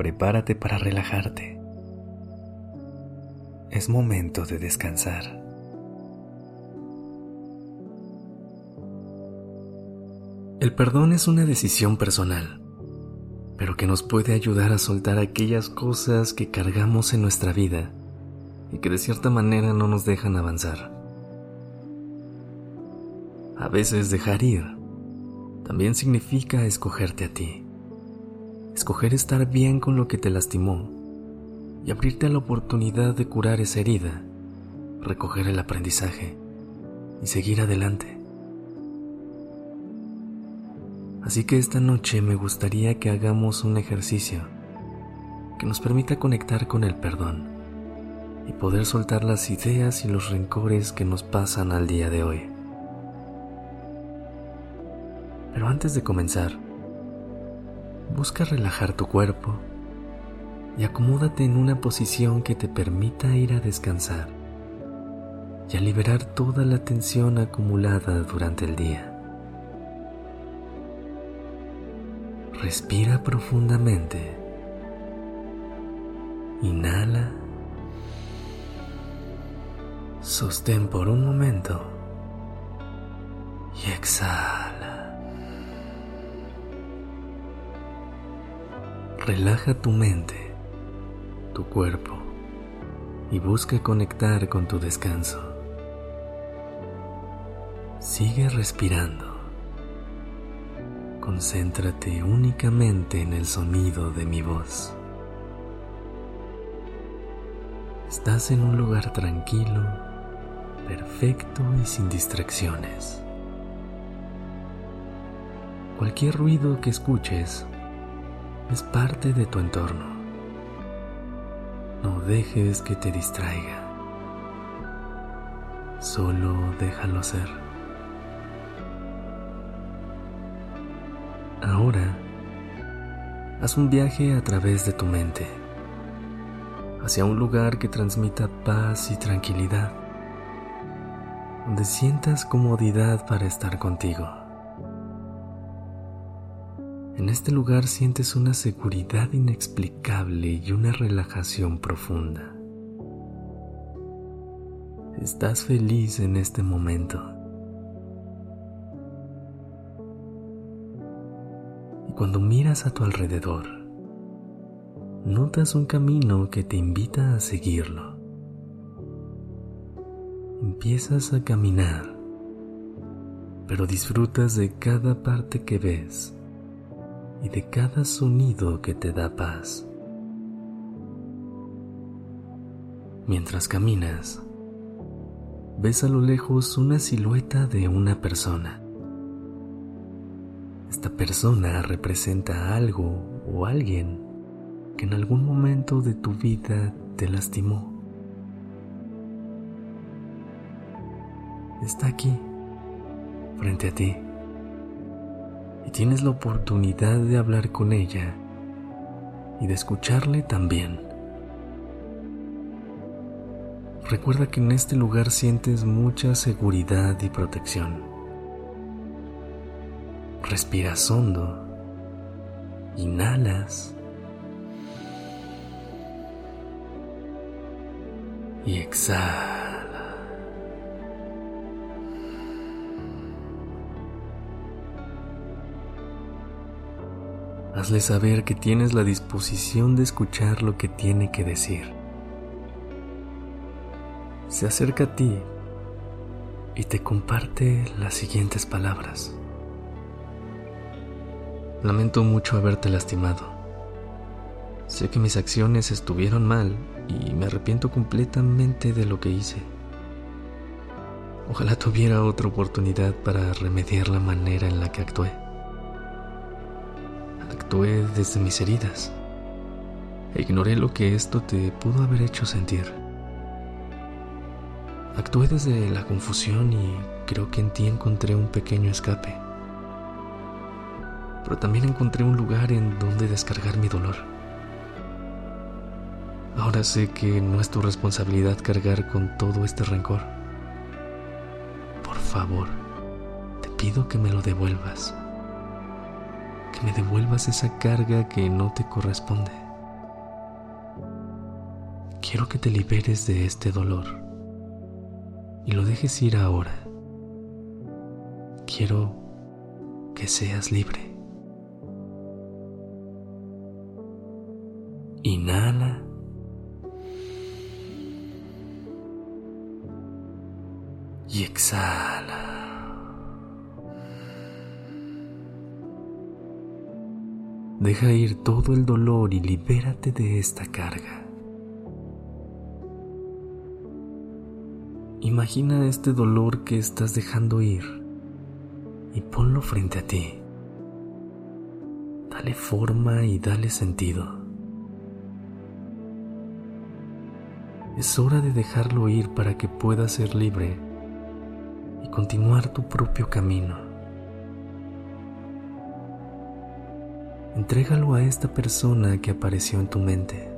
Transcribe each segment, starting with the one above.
Prepárate para relajarte. Es momento de descansar. El perdón es una decisión personal, pero que nos puede ayudar a soltar aquellas cosas que cargamos en nuestra vida y que de cierta manera no nos dejan avanzar. A veces dejar ir también significa escogerte a ti escoger estar bien con lo que te lastimó y abrirte a la oportunidad de curar esa herida, recoger el aprendizaje y seguir adelante. Así que esta noche me gustaría que hagamos un ejercicio que nos permita conectar con el perdón y poder soltar las ideas y los rencores que nos pasan al día de hoy. Pero antes de comenzar, busca relajar tu cuerpo y acomódate en una posición que te permita ir a descansar y a liberar toda la tensión acumulada durante el día. Respira profundamente. Inhala. Sostén por un momento y exhala. Relaja tu mente, tu cuerpo y busca conectar con tu descanso. Sigue respirando. Concéntrate únicamente en el sonido de mi voz. Estás en un lugar tranquilo, perfecto y sin distracciones. Cualquier ruido que escuches es parte de tu entorno. No dejes que te distraiga. Solo déjalo ser. Ahora, haz un viaje a través de tu mente, hacia un lugar que transmita paz y tranquilidad, donde sientas comodidad para estar contigo. En este lugar sientes una seguridad inexplicable y una relajación profunda. Estás feliz en este momento. Y cuando miras a tu alrededor, notas un camino que te invita a seguirlo. Empiezas a caminar, pero disfrutas de cada parte que ves y de cada sonido que te da paz. Mientras caminas, ves a lo lejos una silueta de una persona. Esta persona representa algo o alguien que en algún momento de tu vida te lastimó. Está aquí, frente a ti y tienes la oportunidad de hablar con ella y de escucharle también. Recuerda que en este lugar sientes mucha seguridad y protección. Respiras hondo, inhalas y exhalas. Hazle saber que tienes la disposición de escuchar lo que tiene que decir. Se acerca a ti y te comparte las siguientes palabras. Lamento mucho haberte lastimado. Sé que mis acciones estuvieron mal y me arrepiento completamente de lo que hice. Ojalá tuviera otra oportunidad para remediar la manera en la que actué actué desde mis heridas. ignoré lo que esto te pudo haber hecho sentir. Actué desde la confusión y creo que en ti encontré un pequeño escape. Pero también encontré un lugar en donde descargar mi dolor. Ahora sé que no es tu responsabilidad cargar con todo este rencor. Por favor, te pido que me lo devuelvas. Que me devuelvas esa carga que no te corresponde. Quiero que te liberes de este dolor y lo dejes ir ahora. Quiero que seas libre. Inhala. Y exhala. Deja ir todo el dolor y libérate de esta carga. Imagina este dolor que estás dejando ir y ponlo frente a ti. Dale forma y dale sentido. Es hora de dejarlo ir para que puedas ser libre y continuar tu propio camino. Entrégalo a esta persona que apareció en tu mente.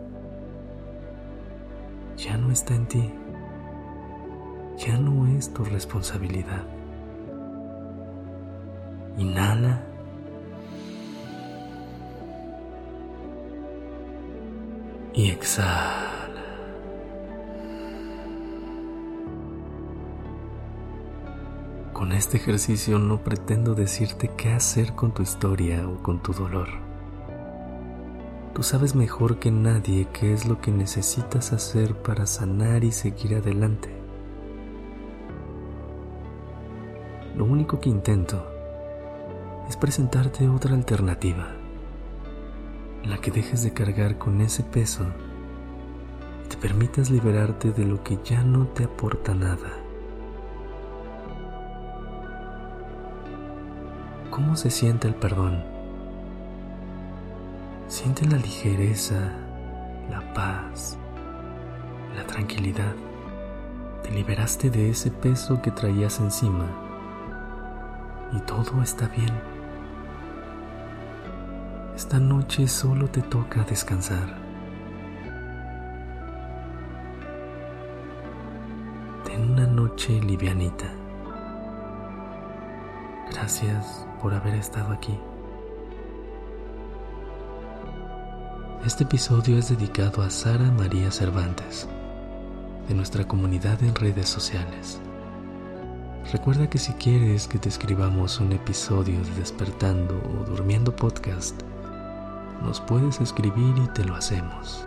Ya no está en ti ya no es tu responsabilidad. Inhala. Y exhala. Este ejercicio no pretendo decirte qué hacer con tu historia o con tu dolor. Tú sabes mejor que nadie qué es lo que necesitas hacer para sanar y seguir adelante. Lo único que intento es presentarte otra alternativa, la que dejes de cargar con ese peso y te permitas liberarte de lo que ya no te aporta nada. ¿Cómo se siente el perdón? Siente la ligereza, la paz, la tranquilidad. Te liberaste de ese peso que traías encima y todo está bien. Esta noche solo te toca descansar. Ten una noche livianita. Gracias por haber estado aquí. Este episodio es dedicado a Sara María Cervantes, de nuestra comunidad en redes sociales. Recuerda que si quieres que te escribamos un episodio de Despertando o Durmiendo Podcast, nos puedes escribir y te lo hacemos.